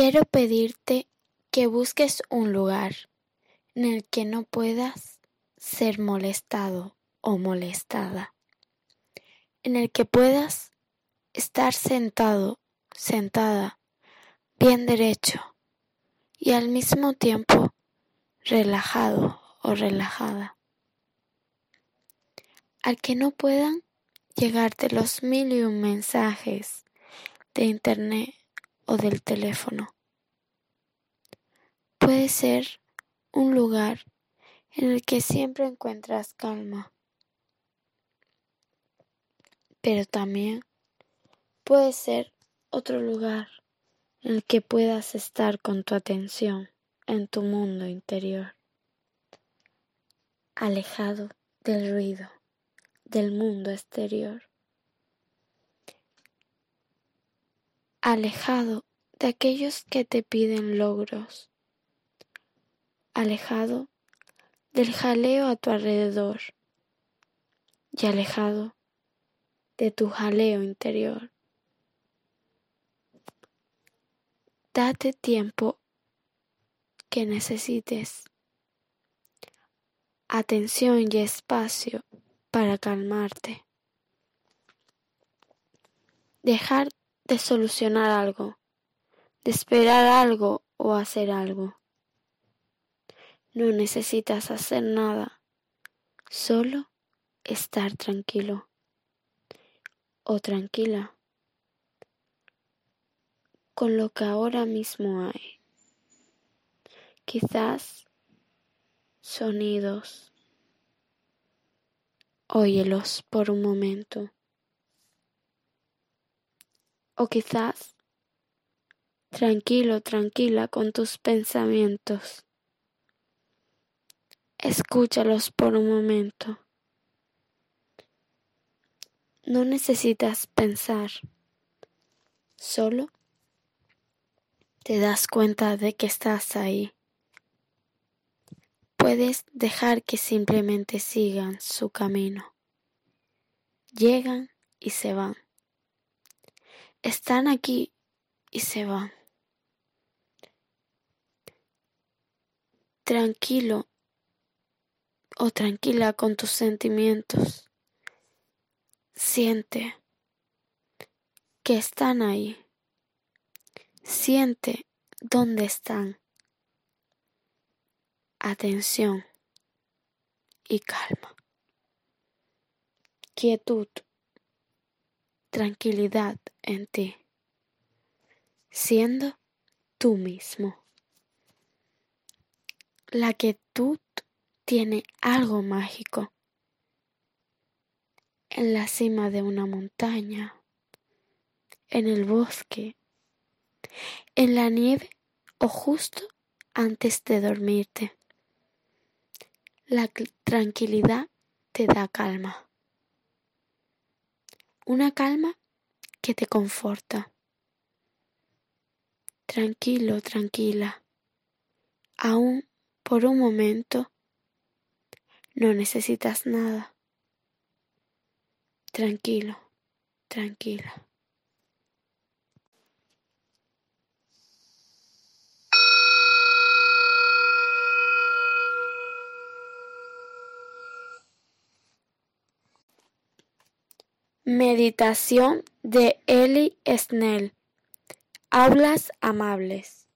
Quiero pedirte que busques un lugar en el que no puedas ser molestado o molestada, en el que puedas estar sentado, sentada, bien derecho y al mismo tiempo relajado o relajada. Al que no puedan llegarte los mil y un mensajes de internet o del teléfono. Puede ser un lugar en el que siempre encuentras calma, pero también puede ser otro lugar en el que puedas estar con tu atención en tu mundo interior, alejado del ruido del mundo exterior. alejado de aquellos que te piden logros, alejado del jaleo a tu alrededor y alejado de tu jaleo interior. Date tiempo que necesites, atención y espacio para calmarte. Dejar de solucionar algo, de esperar algo o hacer algo. No necesitas hacer nada, solo estar tranquilo o tranquila con lo que ahora mismo hay. Quizás sonidos. Óyelos por un momento. O quizás tranquilo, tranquila con tus pensamientos. Escúchalos por un momento. No necesitas pensar, solo te das cuenta de que estás ahí. Puedes dejar que simplemente sigan su camino. Llegan y se van están aquí y se van. Tranquilo o tranquila con tus sentimientos. Siente que están ahí. Siente dónde están. Atención y calma. Quietud tranquilidad en ti, siendo tú mismo. La quietud tiene algo mágico. En la cima de una montaña, en el bosque, en la nieve o justo antes de dormirte. La tranquilidad te da calma una calma que te conforta. Tranquilo, tranquila. Aún por un momento no necesitas nada. Tranquilo, tranquila. Meditación de Eli Snell. Hablas amables.